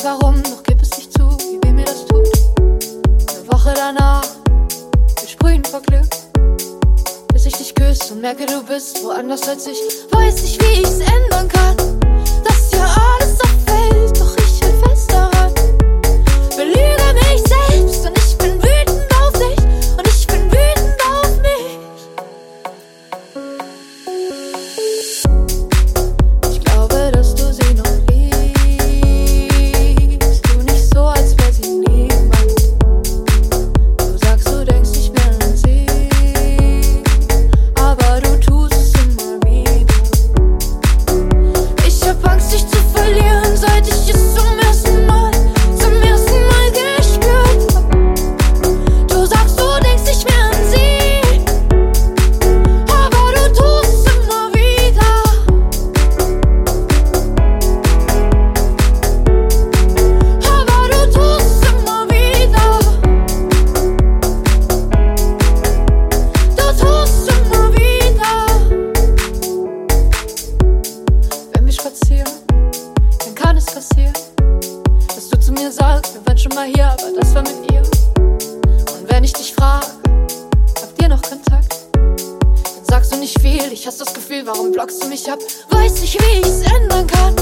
nicht warum, doch gib es nicht zu, wie weh mir das tut. Eine Woche danach, wir sprühen vor Glück. Bis ich dich küsse und merke, du bist woanders als ich. Weiß ich, wie ich Ich hasse das Gefühl, warum blockst du mich ab? Weiß nicht, wie ich's ändern kann.